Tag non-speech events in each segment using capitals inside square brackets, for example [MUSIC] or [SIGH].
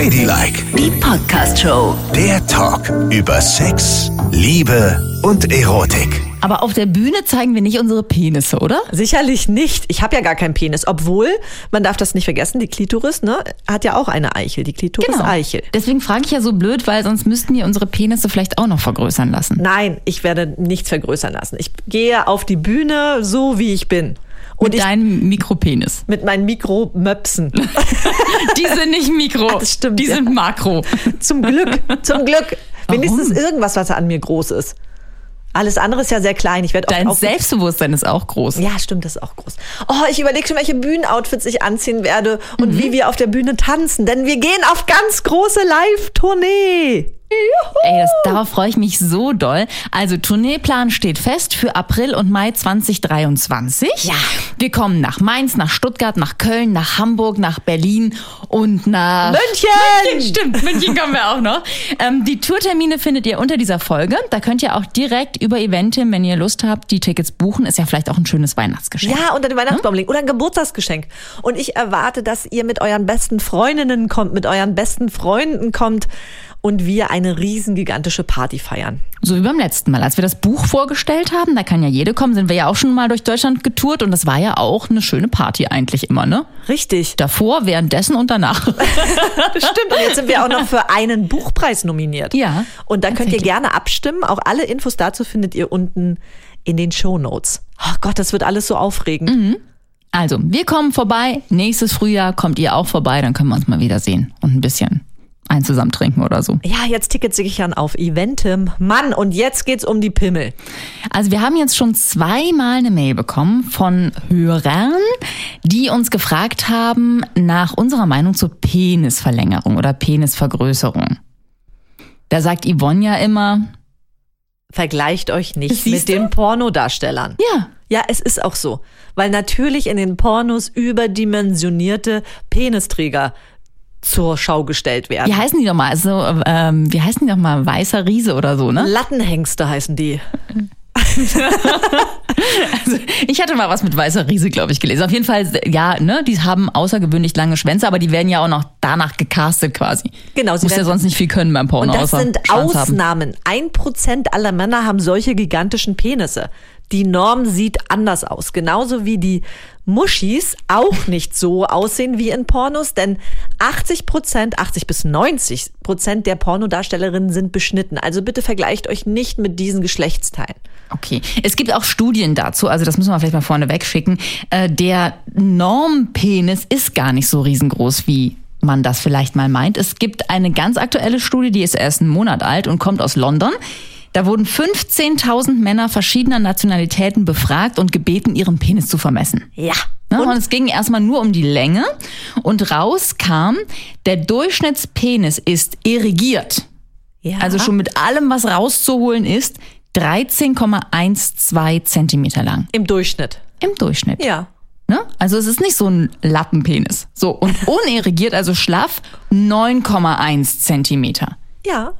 Ladylike, Die Podcast-Show. der Talk über Sex, Liebe und Erotik. Aber auf der Bühne zeigen wir nicht unsere Penisse, oder? Sicherlich nicht. Ich habe ja gar keinen Penis. Obwohl, man darf das nicht vergessen, die Klitoris ne, hat ja auch eine Eichel. Die Klitoris Eichel. Deswegen frage ich ja so blöd, weil sonst müssten wir unsere Penisse vielleicht auch noch vergrößern lassen. Nein, ich werde nichts vergrößern lassen. Ich gehe auf die Bühne so, wie ich bin. Und Mit deinem Mikropenis. mit meinen Mikromöpsen. [LAUGHS] Die sind nicht Mikro. Das stimmt, Die ja. sind Makro. zum Glück, zum Glück. Warum? Wenigstens irgendwas, was an mir groß ist. Alles andere ist ja sehr klein. Ich werde Dein auch Selbstbewusstsein ist auch groß. Ja, stimmt, das ist auch groß. Oh, ich überlege schon, welche Bühnenoutfits ich anziehen werde und Mhm. wie wir auf der Bühne tanzen, denn wir gehen auf ganz große Live-Tournee. Ey, das, darauf freue ich mich so doll. Also Tourneeplan steht fest für April und Mai 2023. Ja. Wir kommen nach Mainz, nach Stuttgart, nach Köln, nach Hamburg, nach Berlin und nach München! Stimmt, München kommen wir auch noch. Ähm, die Tourtermine findet ihr unter dieser Folge. Da könnt ihr auch direkt über Eventim, wenn ihr Lust habt, die Tickets buchen. Ist ja vielleicht auch ein schönes Weihnachtsgeschenk. Ja, unter dem Hm? Weihnachtsbaum legen oder ein Geburtstagsgeschenk. Und ich erwarte, dass ihr mit euren besten Freundinnen kommt, mit euren besten Freunden kommt und wir eine riesen gigantische Party feiern. So wie beim letzten Mal, als wir das Buch vorgestellt haben, da kann ja jede kommen, sind wir ja auch schon mal durch Deutschland getourt und das war ja auch eine schöne Party eigentlich immer, ne? Richtig. Davor, währenddessen und danach. [LAUGHS] Stimmt. Und jetzt sind wir auch noch für einen Buchpreis nominiert. Ja, Und da könnt ihr gerne abstimmen. Auch alle Infos dazu findet ihr unten in den Shownotes. Oh Gott, das wird alles so aufregend. Mhm. Also, wir kommen vorbei. Nächstes Frühjahr kommt ihr auch vorbei, dann können wir uns mal wieder sehen und ein bisschen ein zusammen trinken oder so. Ja, jetzt Tickets sichern auf Eventim. Mann, und jetzt geht's um die Pimmel. Also wir haben jetzt schon zweimal eine Mail bekommen von Hörern, die uns gefragt haben nach unserer Meinung zur Penisverlängerung oder Penisvergrößerung. Da sagt Yvonne ja immer, Vergleicht euch nicht mit den Pornodarstellern. ja, Ja, es ist auch so. Weil natürlich in den Pornos überdimensionierte Penisträger zur Schau gestellt werden. wie heißen die doch mal? Also, ähm, wie heißen die doch mal? Weißer Riese oder so, ne? Lattenhengste heißen die. Also, ich hatte mal was mit weißer Riese, glaube ich, gelesen. Auf jeden Fall, ja, ne, die haben außergewöhnlich lange Schwänze, aber die werden ja auch noch danach gecastet quasi. Genau, sie Muss ja sonst nicht viel können beim Porno, Und das sind Schwanz. Ausnahmen. Ein Prozent aller Männer haben solche gigantischen Penisse. Die Norm sieht anders aus. Genauso wie die Muschis auch nicht so aussehen wie in Pornos, denn 80 Prozent, 80 bis 90 Prozent der Pornodarstellerinnen sind beschnitten. Also bitte vergleicht euch nicht mit diesen Geschlechtsteilen. Okay. Es gibt auch Studien dazu, also das müssen wir vielleicht mal vorne wegschicken. Äh, der Normpenis ist gar nicht so riesengroß, wie man das vielleicht mal meint. Es gibt eine ganz aktuelle Studie, die ist erst einen Monat alt und kommt aus London. Da wurden 15.000 Männer verschiedener Nationalitäten befragt und gebeten, ihren Penis zu vermessen. Ja. Ne? Und, es ging erstmal nur um die Länge und raus kam, der Durchschnittspenis ist irrigiert. ja. Also schon mit allem, was rauszuholen ist, 13,12 Zentimeter lang. im Durchschnitt. Im Durchschnitt. Ja. Ne? Also es ist nicht so ein Lappenpenis. So, und [LAUGHS] unirrigiert, also schlaff, 9,1 Zentimeter. Ja.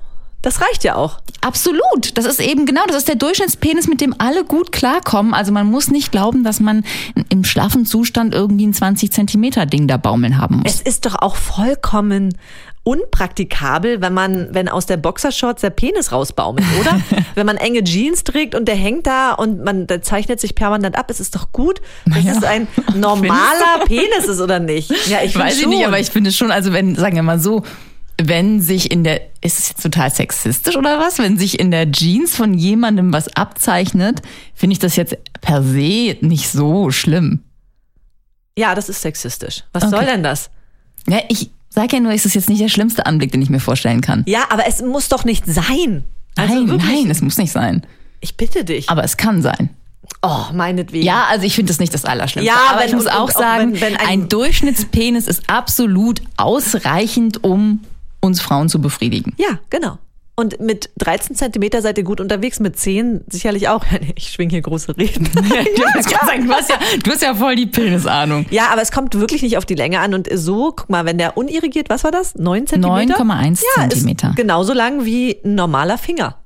Das reicht ja auch. Absolut. Das ist eben genau, das ist der Durchschnittspenis, mit dem alle gut klarkommen. Also man muss nicht glauben, dass man im schlaffen Zustand irgendwie ein 20 Zentimeter Ding da baumeln haben muss. Es ist doch auch vollkommen unpraktikabel, wenn man, wenn aus der Boxershorts der Penis rausbaumelt, oder? [LAUGHS] wenn man enge Jeans trägt und der hängt da und man, der zeichnet sich permanent ab. Es ist doch gut, dass Naja. es ein [LAUGHS] normaler [LAUGHS] Penis ist, oder nicht? Ja, ich Weiß schon. nicht, aber ich finde schon, also wenn, sagen wir mal so, wenn sich in der, ist es jetzt total sexistisch oder was? Wenn sich in der Jeans von jemandem was abzeichnet, finde ich das jetzt per se nicht so schlimm. ja, das ist sexistisch. Was Okay. soll denn das? Ja, ich sage ja nur, es ist jetzt nicht der schlimmste Anblick, den ich mir vorstellen kann. Ja, aber es muss doch nicht sein. Also nein, wirklich, nein, es muss nicht sein. Ich bitte dich. Aber es kann sein. oh, meinetwegen. Ja, also ich finde das nicht das Allerschlimmste. Ja, aber wenn- ich muss und- auch und auch sagen, wenn- wenn ein- ein Durchschnittspenis ist absolut ausreichend, um uns Frauen zu befriedigen. Ja, genau. Und mit 13 Zentimeter seid ihr gut unterwegs, mit 10 sicherlich auch. [LAUGHS] Ich schwing hier große Reden. [LAUGHS] Du hast, sagen, du, hast ja, du hast ja voll die Penisahnung. Ja, aber es kommt wirklich nicht auf die Länge an. Und so, guck mal, wenn der unirrigiert, was war das? 9 Zentimeter? 9,1 ja, Zentimeter. Genauso lang wie ein normaler Finger.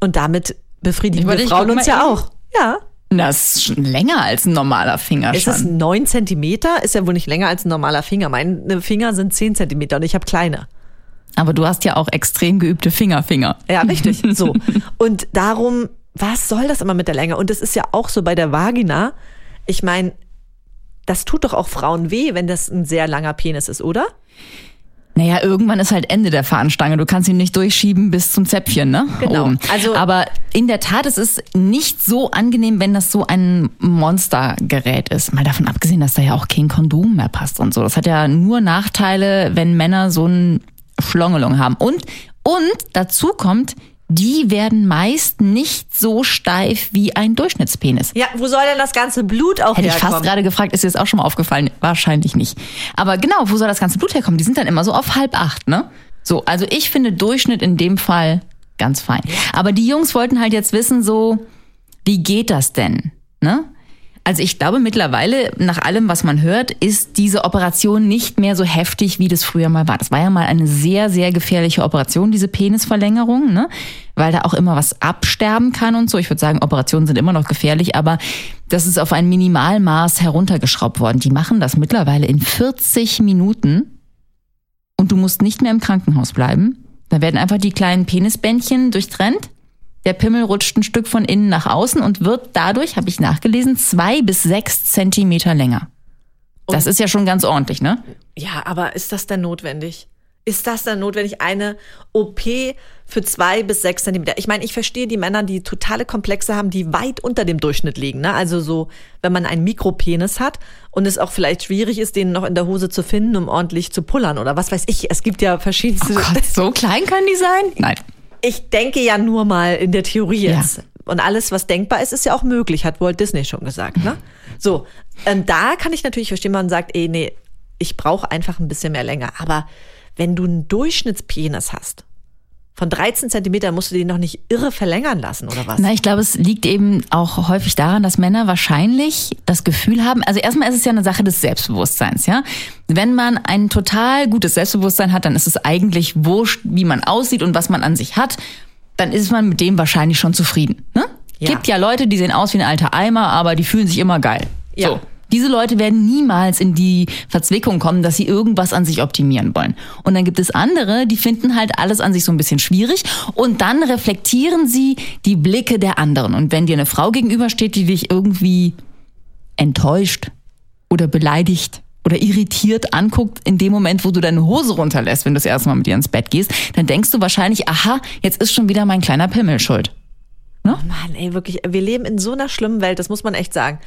Und damit befriedigen wir Frauen uns ja auch. Ja, Das ist schon länger als ein normaler Finger Ist schon. es neun Zentimeter? Ist ja wohl nicht länger als ein normaler Finger. Meine Finger sind zehn Zentimeter und ich habe kleine. Aber du hast ja auch extrem geübte Fingerfinger. Ja, richtig. [LAUGHS] So. Und darum, was soll das immer mit der Länge? Und es ist ja auch so bei der Vagina. Ich meine, das tut doch auch Frauen weh, wenn das ein sehr langer Penis ist, oder? Naja, irgendwann ist halt Ende der Fahnenstange. Du kannst ihn nicht durchschieben bis zum Zäpfchen, ne? Genau. Oben. Also- Aber in der Tat, es ist nicht so angenehm, wenn das so ein Monstergerät ist. Mal davon abgesehen, dass da ja auch kein Kondom mehr passt und so. Das hat ja nur Nachteile, wenn Männer so ein Schlongelung haben. Und, und dazu kommt, die werden meist nicht so steif wie ein Durchschnittspenis. Ja, wo soll denn das ganze Blut auch Hätte ich herkommen? fast gerade gefragt, ist dir das auch schon mal aufgefallen? Wahrscheinlich nicht. Aber genau, wo soll das ganze Blut herkommen? Die sind dann immer so auf halb acht, ne? So, also ich finde Durchschnitt in dem Fall ganz fein. Aber die Jungs wollten halt jetzt wissen, so, wie geht das denn? Ne? Also ich glaube mittlerweile, nach allem, was man hört, ist diese Operation nicht mehr so heftig, wie das früher mal war. Das war ja mal eine sehr, sehr gefährliche Operation, diese Penisverlängerung, ne? weil da auch immer was absterben kann und so. Ich würde sagen, Operationen sind immer noch gefährlich, aber das ist auf ein Minimalmaß heruntergeschraubt worden. Die machen das mittlerweile in 40 Minuten und du musst nicht mehr im Krankenhaus bleiben. Da werden einfach die kleinen Penisbändchen durchtrennt. Der Pimmel rutscht ein Stück von innen nach außen und wird dadurch, habe ich nachgelesen, zwei bis sechs Zentimeter länger. Das ist ja schon ganz ordentlich, ne? Ja, aber ist das denn notwendig? Ist das denn notwendig, eine OP für zwei bis sechs Zentimeter? Ich meine, ich verstehe die Männer, die totale Komplexe haben, die weit unter dem Durchschnitt liegen. Ne? Also so, wenn man einen Mikropenis hat und es auch vielleicht schwierig ist, den noch in der Hose zu finden, um ordentlich zu pullern oder was weiß ich. Es gibt ja verschiedenste. Oh Gott, so klein können die sein? Nein. Ich denke ja nur mal in der Theorie Ja. jetzt. Und alles, was denkbar ist, ist ja auch möglich, hat Walt Disney schon gesagt. Ne? So, ähm, da kann ich natürlich verstehen, man sagt, ey, nee, ich brauche einfach ein bisschen mehr Länge. Aber wenn du einen Durchschnittspenis hast, von 13 Zentimeter musst du den noch nicht irre verlängern lassen, oder was? Na, ich glaube, es liegt eben auch häufig daran, dass Männer wahrscheinlich das Gefühl haben, also erstmal ist es ja eine Sache des Selbstbewusstseins, ja. Wenn man ein total gutes Selbstbewusstsein hat, dann ist es eigentlich wurscht, wie man aussieht und was man an sich hat. Dann ist man mit dem wahrscheinlich schon zufrieden. Ne? Ja. Gibt ja Leute, die sehen aus wie ein alter Eimer, aber die fühlen sich immer geil. Ja. So. Diese Leute werden niemals in die Verzwickung kommen, dass sie irgendwas an sich optimieren wollen. Und dann gibt es andere, die finden halt alles an sich so ein bisschen schwierig und dann reflektieren sie die Blicke der anderen. Und wenn dir eine Frau gegenübersteht, die dich irgendwie enttäuscht oder beleidigt oder irritiert anguckt in dem Moment, wo du deine Hose runterlässt, wenn du das erste Mal mit ihr ins Bett gehst, dann denkst du wahrscheinlich, aha, jetzt ist schon wieder mein kleiner Pimmel schuld. Mann, ey, wirklich, wir leben in so einer schlimmen Welt, das muss man echt sagen.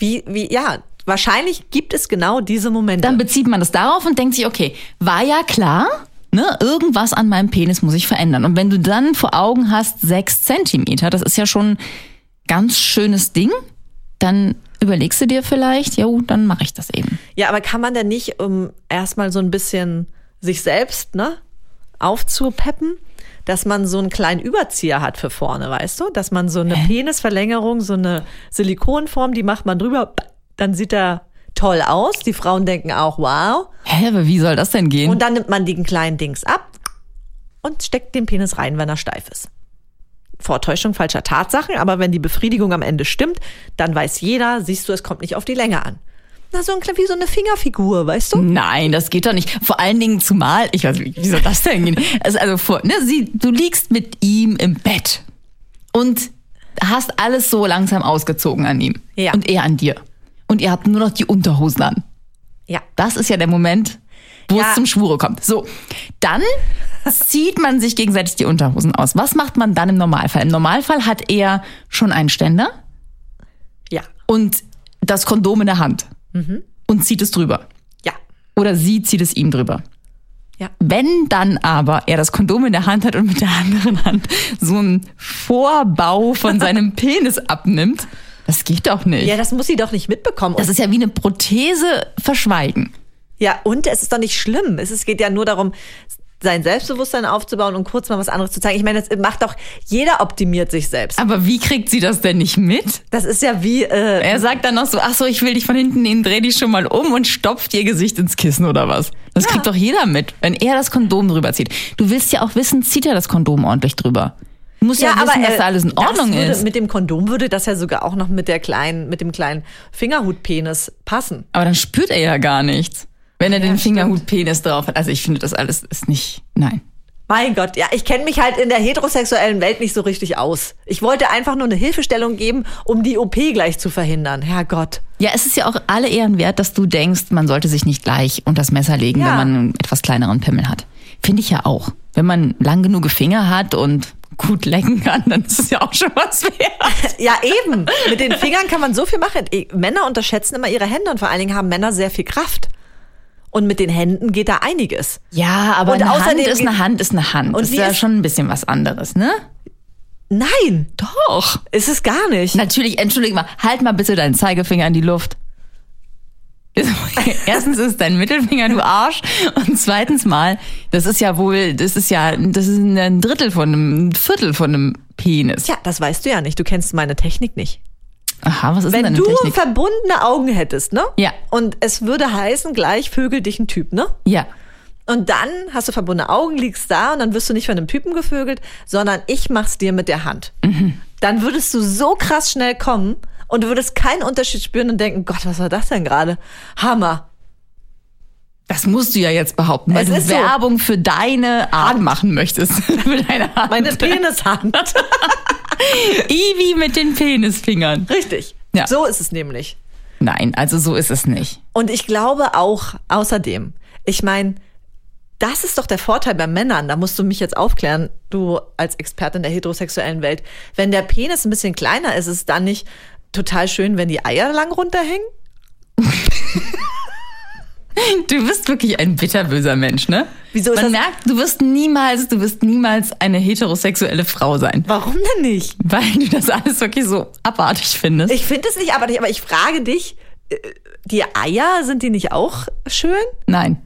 Wie, wie, ja, wahrscheinlich gibt es genau diese Momente. Dann bezieht man das darauf und denkt sich, okay, war ja klar, ne, irgendwas an meinem Penis muss ich verändern. Und wenn du dann vor Augen hast, sechs Zentimeter, das ist ja schon ein ganz schönes Ding, dann überlegst du dir vielleicht, jo, dann mache ich das eben. Ja, aber kann man denn nicht um erstmal so ein bisschen sich selbst, ne, aufzupeppen, dass man so einen kleinen Überzieher hat für vorne, weißt du? Dass man so eine Penisverlängerung, so eine Silikonform, die macht man drüber, dann sieht er toll aus. Die Frauen denken auch, wow. Hä, aber wie soll das denn gehen? Und dann nimmt man den kleinen Dings ab und steckt den Penis rein, wenn er steif ist. Vortäuschung falscher Tatsachen, aber wenn die Befriedigung am Ende stimmt, dann weiß jeder, siehst du, es kommt nicht auf die Länge an. Na, so ein wie so eine Fingerfigur, weißt du? Nein, das geht doch nicht. Vor allen Dingen zumal, ich weiß nicht, wie soll das denn gehen? Also, also vor, ne, sie, du liegst mit ihm im Bett und hast alles so langsam ausgezogen an ihm. Ja. Und er an dir. Und ihr habt nur noch die Unterhosen an. Ja. Das ist ja der Moment, wo Ja. es zum Schwure kommt. So, dann zieht man sich gegenseitig die Unterhosen aus. Was macht man dann im Normalfall? Im Normalfall hat er schon einen Ständer Ja. und das Kondom in der Hand und zieht es drüber. Ja. Oder sie zieht es ihm drüber. Ja. Wenn dann aber er das Kondom in der Hand hat und mit der anderen Hand so einen Vorbau von [LAUGHS] seinem Penis abnimmt, das geht doch nicht. Ja, das muss sie doch nicht mitbekommen. Das ist ja wie eine Prothese verschweigen. Ja, und es ist doch nicht schlimm. Es geht ja nur darum, sein Selbstbewusstsein aufzubauen und kurz mal was anderes zu zeigen. Ich meine, das macht doch, jeder optimiert sich selbst. Aber wie kriegt sie das denn nicht mit? Das ist ja wie, äh, Er sagt dann noch so, ach so, ich will dich von hinten nehmen, dreh dich schon mal um und stopft ihr Gesicht ins Kissen oder was. Das kriegt doch jeder mit, wenn er das Kondom drüber zieht. Du willst ja auch wissen, zieht er das Kondom ordentlich drüber? Du musst ja, wissen, dass äh, da alles in Ordnung würde, ist. Mit dem Kondom würde das ja sogar auch noch mit der kleinen, mit dem kleinen Fingerhutpenis passen. Aber dann spürt er ja gar nichts, wenn er Ja, den stimmt. Fingerhut-Penis drauf hat. Also ich finde, das alles ist nicht, nein. Mein Gott, ja, ich kenne mich halt in der heterosexuellen Welt nicht so richtig aus. Ich wollte einfach nur eine Hilfestellung geben, um die OP gleich zu verhindern. Herrgott. Ja, es ist ja auch alle Ehren wert, dass du denkst, man sollte sich nicht gleich unter das Messer legen, Ja. wenn man einen etwas kleineren Pimmel hat. Finde ich ja auch. Wenn man lang genug Finger hat und gut lecken kann, dann ist es ja auch schon was wert. [LAUGHS] Ja, eben. Mit den Fingern kann man so viel machen. Eh, Männer unterschätzen immer ihre Hände und vor allen Dingen haben Männer sehr viel Kraft. Und mit den Händen geht da einiges. Ja, aber Und eine Hand außerdem ist eine Hand ist eine Hand. Und ist wie ja ist- schon ein bisschen was anderes, ne? Nein, Doch. ist es gar nicht. Natürlich, entschuldige mal, halt mal bitte deinen Zeigefinger in die Luft. [LAUGHS] Erstens ist dein Mittelfinger, du Arsch. Und zweitens mal, das ist ja wohl, das ist ja, das ist ein Drittel von einem, ein Viertel von einem Penis. Tja, das weißt du ja nicht. Du kennst meine Technik nicht. Aha, was ist Wenn denn du Technik? verbundene Augen hättest, ne? Ja. Und es würde heißen, gleich vögel dich ein Typ, ne? Ja. Und dann hast du verbundene Augen, liegst da und dann wirst du nicht von einem Typen gevögelt, sondern ich mach's dir mit der Hand. Mhm. Dann würdest du so krass schnell kommen und du würdest keinen Unterschied spüren und denken, Gott, was war das denn gerade? Hammer. Das musst du ja jetzt behaupten, weil Es du ist so. Werbung für deine Art machen möchtest. [LAUGHS] für deine Hand. Meine Penishand. [LAUGHS] [LAUGHS] Ivi mit den Penisfingern. Richtig. Ja. So ist es nämlich. Nein, also so ist es nicht. Und ich glaube auch außerdem, ich meine, das ist doch der Vorteil bei Männern. Da musst du mich jetzt aufklären, du als Expertin der heterosexuellen Welt. Wenn der Penis ein bisschen kleiner ist, ist es dann nicht total schön, wenn die Eier lang runterhängen? [LAUGHS] Du bist wirklich ein bitterböser Mensch, ne? Wieso ist Man das- merkt, du wirst niemals, du wirst niemals eine heterosexuelle Frau sein. Warum denn nicht? Weil du das alles wirklich so abartig findest. Ich finde es nicht abartig, aber ich frage dich, äh, die Eier, sind die nicht auch schön? Nein.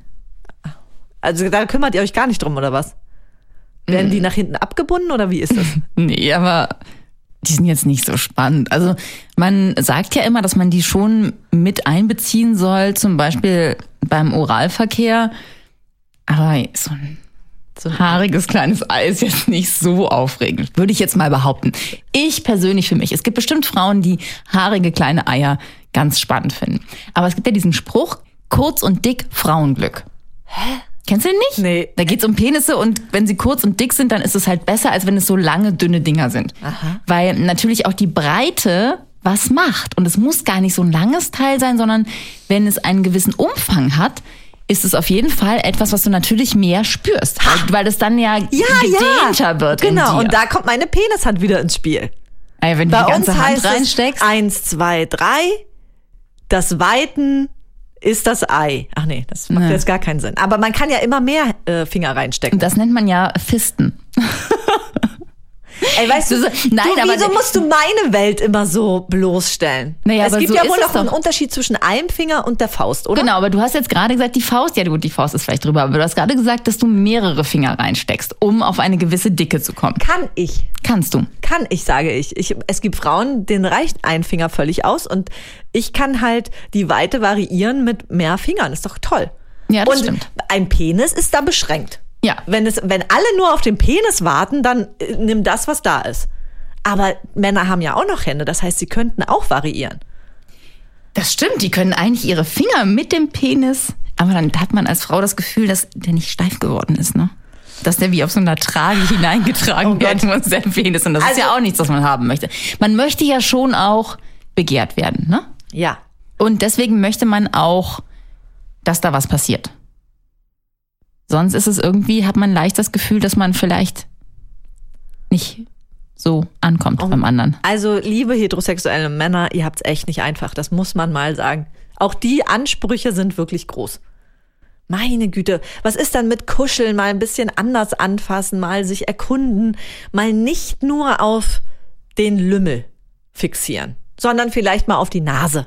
Also da kümmert ihr euch gar nicht drum, oder was? Werden die nach hinten abgebunden oder wie ist das? [LAUGHS] Nee, aber die sind jetzt nicht so spannend. Also man sagt ja immer, dass man die schon mit einbeziehen soll, zum Beispiel beim Oralverkehr. Aber so ein so haariges kleines Ei ist jetzt nicht so aufregend, würde ich jetzt mal behaupten. Ich persönlich für mich. Es gibt bestimmt Frauen, die haarige kleine Eier ganz spannend finden. Aber es gibt ja diesen Spruch, kurz und dick Frauenglück. Hä? Kennst du den nicht? Nee. Da geht's um Penisse und wenn sie kurz und dick sind, dann ist es halt besser, als wenn es so lange, dünne Dinger sind. Aha. Weil natürlich auch die Breite was macht. Und es muss gar nicht so ein langes Teil sein, sondern wenn es einen gewissen Umfang hat, ist es auf jeden Fall etwas, was du natürlich mehr spürst. Weil, weil es dann ja, Ja, gedehnter ja. wird. Genau, und da kommt meine Penishand wieder ins Spiel. Ey, wenn du Bei die uns ganze Hand heißt reinsteckst. es eins, zwei, drei. Das Weiten ist das Ei. Ach nee, das macht Nee. jetzt gar keinen Sinn. Aber man kann ja immer mehr äh, Finger reinstecken. Das nennt man ja Fisten. [LAUGHS] Ey, weißt du, ist- nein, du aber- wieso musst du meine Welt immer so bloßstellen? Naja, es gibt so ja wohl noch einen. Unterschied zwischen einem Finger und der Faust, oder? Genau, aber du hast jetzt gerade gesagt, die Faust, ja gut, die Faust ist vielleicht drüber, aber du hast gerade gesagt, dass du mehrere Finger reinsteckst, um auf eine gewisse Dicke zu kommen. Kann ich. Kannst du. Kann ich, sage ich. ich. Es gibt Frauen, denen reicht ein Finger völlig aus und ich kann halt die Weite variieren mit mehr Fingern. Ist doch toll. Ja, das und stimmt. ein Penis ist da beschränkt. Ja. Wenn, es, wenn alle nur auf den Penis warten, dann äh, nimm das, was da ist. Aber Männer haben ja auch noch Hände, das heißt, sie könnten auch variieren. Das stimmt, die können eigentlich ihre Finger mit dem Penis, aber dann hat man als Frau das Gefühl, dass der nicht steif geworden ist, ne? Dass der wie auf so einer Trage [LAUGHS] hineingetragen Oh werden muss, der Penis. Und das ist Also- ja auch nichts, was man haben möchte. Man möchte ja schon auch begehrt werden, ne? Ja. Und deswegen möchte man auch, dass da was passiert. Sonst ist es irgendwie, hat man leicht das Gefühl, dass man vielleicht nicht so ankommt beim anderen. Also, liebe heterosexuelle Männer, ihr habt's echt nicht einfach. Das muss man mal sagen. Auch die Ansprüche sind wirklich groß. Meine Güte, was ist dann mit Kuscheln, mal ein bisschen anders anfassen, mal sich erkunden, mal nicht nur auf den Lümmel fixieren, sondern vielleicht mal auf die Nase.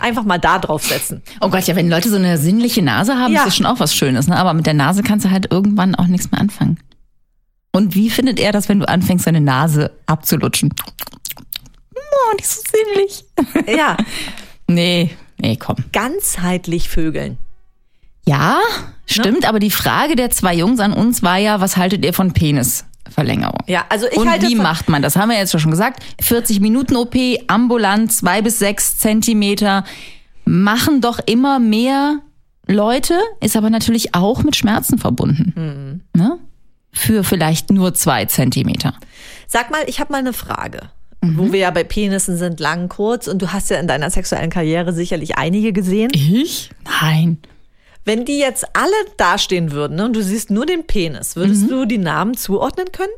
Einfach mal da draufsetzen. Oh Gott, ja, wenn Leute so eine sinnliche Nase haben, Ja. ist das schon auch was Schönes, ne? Aber mit der Nase kannst du halt irgendwann auch nichts mehr anfangen. Und wie findet er das, wenn du anfängst, seine Nase abzulutschen? Oh, ist so sinnlich. Ja, [LAUGHS] Nee, nee, komm. ganzheitlich vögeln. Ja, stimmt, aber die Frage der zwei Jungs an uns war ja, was haltet ihr von Penis? Penisverlängerung. Ja, also ich Und halte wie macht man das? Haben wir jetzt schon gesagt. 40 Minuten OP, ambulant, zwei bis sechs Zentimeter. Machen doch immer mehr Leute, ist aber natürlich auch mit Schmerzen verbunden. Mhm. Ne? Für vielleicht nur zwei Zentimeter. Sag mal, ich habe mal eine Frage. Mhm. Wo wir ja bei Penissen sind, lang, kurz. Und du hast ja in deiner sexuellen Karriere sicherlich einige gesehen. Ich? Nein. Wenn die jetzt alle dastehen würden ne, und du siehst nur den Penis, würdest Mhm. du die Namen zuordnen können?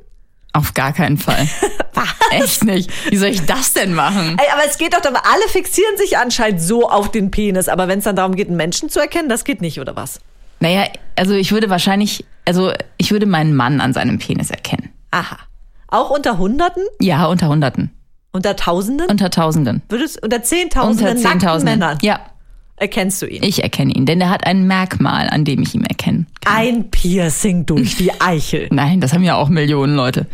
Auf gar keinen Fall. [LAUGHS] Echt nicht. Wie soll ich das denn machen? Ey, aber es geht doch darum, alle fixieren sich anscheinend so auf den Penis. Aber wenn es dann darum geht, einen Menschen zu erkennen, das geht nicht, oder was? Naja, also ich würde wahrscheinlich, also ich würde meinen Mann an seinem Penis erkennen. Aha. Auch unter Hunderten? Ja, unter Hunderten. Unter Tausenden? Unter Tausenden. Würdest unter Unter Zehntausenden nackten Zehntausenden. Männern Ja, erkennst du ihn? ich erkenne ihn, denn er hat ein Merkmal, an dem ich ihn erkenne. Ein Piercing durch die Eichel. [LAUGHS] Nein, das haben ja auch Millionen Leute.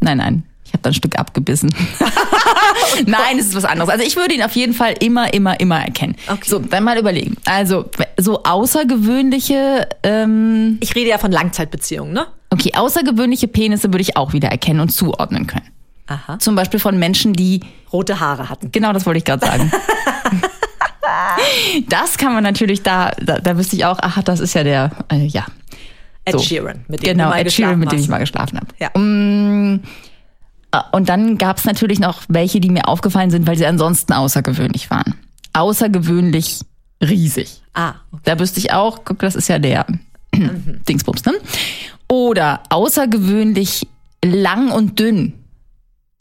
Nein, nein, ich habe da ein Stück abgebissen. [LAUGHS] [LAUGHS] nein, es ist was anderes. Also ich würde ihn auf jeden Fall immer, immer, immer erkennen. Okay. So, dann mal überlegen. Also so außergewöhnliche, ähm, Ich rede ja von Langzeitbeziehungen, ne? okay, außergewöhnliche Penisse würde ich auch wieder erkennen und zuordnen können. Aha. Zum Beispiel von Menschen, die Rote Haare hatten. Genau, das wollte ich gerade sagen. Das kann man natürlich da, da, da wüsste ich auch, ach, das ist ja der, äh, ja. Ed So. Sheeran, mit dem Genau, Ed Sheeran, mit dem ich mal geschlafen habe. Ja. Und dann gab es natürlich noch welche, die mir aufgefallen sind, weil sie ansonsten außergewöhnlich waren. Außergewöhnlich riesig. Ah, Da wüsste ich auch, guck, das ist ja der [CLEARS THROAT] Dingsbums, ne? Oder außergewöhnlich lang und dünn.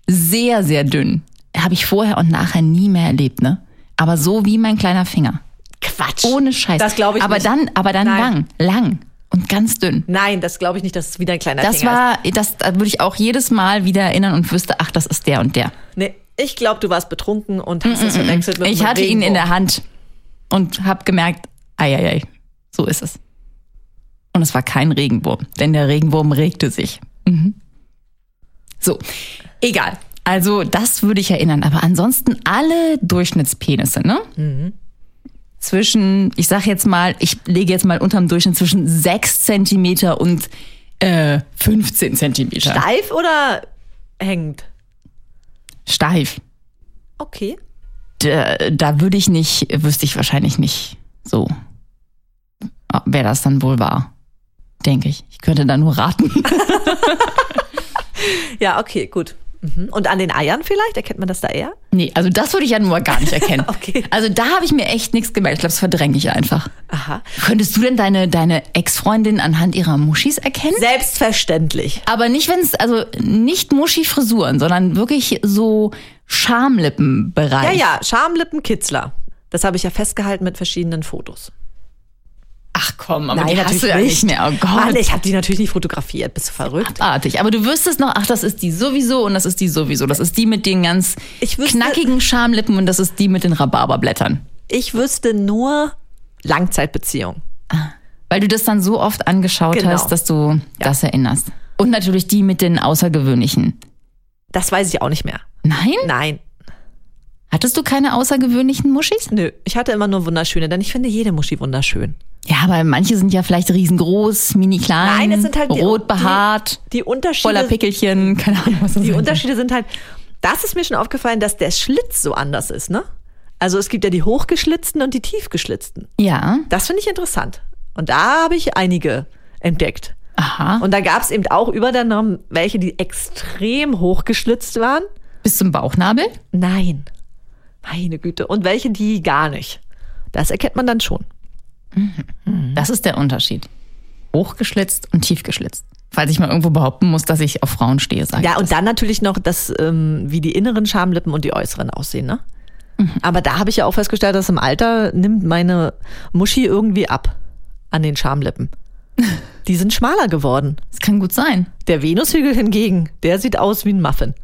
Sehr, sehr dünn. Habe ich vorher und nachher nie mehr erlebt, ne? Aber so wie mein kleiner Finger. Quatsch. Ohne Scheiß. Das glaube ich aber nicht. Dann, aber dann Nein. lang, lang und ganz dünn. Nein, das glaube ich nicht, dass es wieder ein kleiner Das Finger war, das da würde ich auch jedes Mal wieder erinnern und wüsste, ach, das ist der und der. ist. Nee, ich glaube, du warst betrunken und hast es verwechselt mit Ich hatte ihn in der Hand und habe gemerkt, ei, ei, ei, so ist es. Und es war kein Regenwurm, denn der Regenwurm regte sich. Mhm. So, egal. Also das würde ich erinnern. Aber ansonsten alle Durchschnittspenisse, ne? Mhm. Zwischen, ich sag jetzt mal, ich lege jetzt mal unterm Durchschnitt zwischen 6 Zentimeter und äh, 15 Zentimeter. Steif oder hängend? Steif. Okay. da, da würde ich nicht, wüsste ich wahrscheinlich nicht so, wer das dann wohl war. Denke ich. Ich könnte da nur raten. [LAUGHS] Ja, okay, gut. Mhm. Und an den Eiern vielleicht? Erkennt man das da eher? nee, also das würde ich ja nur gar nicht erkennen. [LAUGHS] Okay. Also da habe ich mir echt nichts gemerkt. Ich glaube, das verdränge ich einfach. Aha. Könntest du denn deine, deine Ex-Freundin anhand ihrer Muschis erkennen? Selbstverständlich. Aber nicht, wenn es, also nicht Muschi-Frisuren, sondern wirklich so Schamlippenbereich. Ja, ja, Schamlippenkitzler. Das habe ich ja festgehalten mit verschiedenen Fotos. Ach komm, aber die hast du ja nicht mehr. Oh Gott. Mann, ich habe die natürlich nicht fotografiert. Bist du verrückt? Artig. Aber du wüsstest noch, ach, das ist die sowieso und das ist die sowieso. Das ist die mit den ganz wüsste- knackigen Schamlippen und das ist die mit den Rhabarberblättern. Ich wüsste nur Langzeitbeziehung. Weil du das dann so oft angeschaut Genau. hast, dass du das erinnerst. Und natürlich die mit den außergewöhnlichen. Das weiß ich auch nicht mehr. Nein? Nein, Hattest du keine außergewöhnlichen Muschis? nö. Ich hatte immer nur wunderschöne, denn ich finde jede Muschi wunderschön. Ja, aber manche sind ja vielleicht riesengroß, mini klein, Nein, es sind halt die- rot behaart, Die Unterschiede, voller Pickelchen, keine Ahnung, was das die Unterschiede sind halt, das ist mir schon aufgefallen, dass der Schlitz so anders ist, ne? Also es gibt ja die hochgeschlitzten und die tiefgeschlitzten. Ja, Das finde ich interessant. Und da habe ich einige entdeckt. aha. Und da gab es eben auch über der Norm welche, die extrem hochgeschlitzt waren. Bis zum Bauchnabel? Nein. Meine Güte. Und welche, die gar nicht. Das erkennt man dann schon. Das ist der Unterschied. Hochgeschlitzt und tiefgeschlitzt. Falls ich mal irgendwo behaupten muss, dass ich auf Frauen stehe, sage Ja, ich. und dann natürlich noch das, ähm, wie die inneren Schamlippen und die äußeren aussehen, ne? Aber da habe ich ja auch festgestellt, dass im Alter nimmt meine Muschi irgendwie ab an den Schamlippen. [LAUGHS] Die sind schmaler geworden. Das kann gut sein. Der Venushügel hingegen, der sieht aus wie ein Muffin.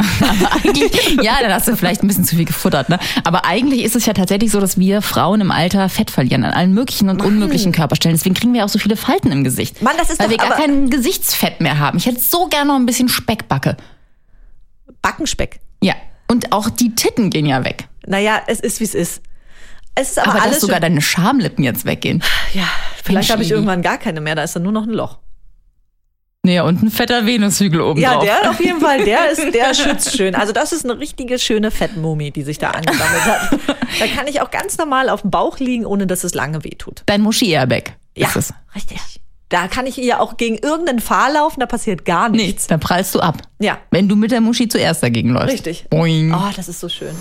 [LAUGHS] Eigentlich, ja, dann hast du vielleicht ein bisschen zu viel gefuttert, ne? Aber eigentlich ist es ja tatsächlich so, dass wir Frauen im Alter Fett verlieren an allen möglichen und unmöglichen Körperstellen. Deswegen kriegen wir auch so viele Falten im Gesicht. Mann, das ist Weil doch wir gar aber- kein Gesichtsfett mehr haben. Ich hätte so gerne noch ein bisschen Speckbacke. Backenspeck. Ja. Und auch die Titten gehen ja weg. Naja, es ist, wie es ist. Es ist aber, Aber alles dass sogar deine Schamlippen jetzt weggehen. Ja, vielleicht habe ich irgendwann gar keine mehr, da ist dann nur noch ein Loch. Naja, und ein fetter Venushügel oben Ja, drauf. der auf jeden Fall, der ist, der schützt schön. Also das ist eine richtige schöne Fettmumie, die sich da angesammelt hat. Da kann ich auch ganz normal auf dem Bauch liegen, ohne dass es lange wehtut. Dein Muschi-Airbag Ja, ist es. richtig. Da kann ich ihr auch gegen irgendeinen Pfahl laufen, da passiert gar nichts. Nichts, da prallst du ab. Ja. Wenn du mit der Muschi zuerst dagegen läufst. Richtig. Boing. Oh, das ist so schön.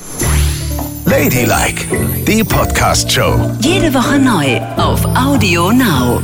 Ladylike, die Podcast-Show. Jede Woche neu auf Audio Now.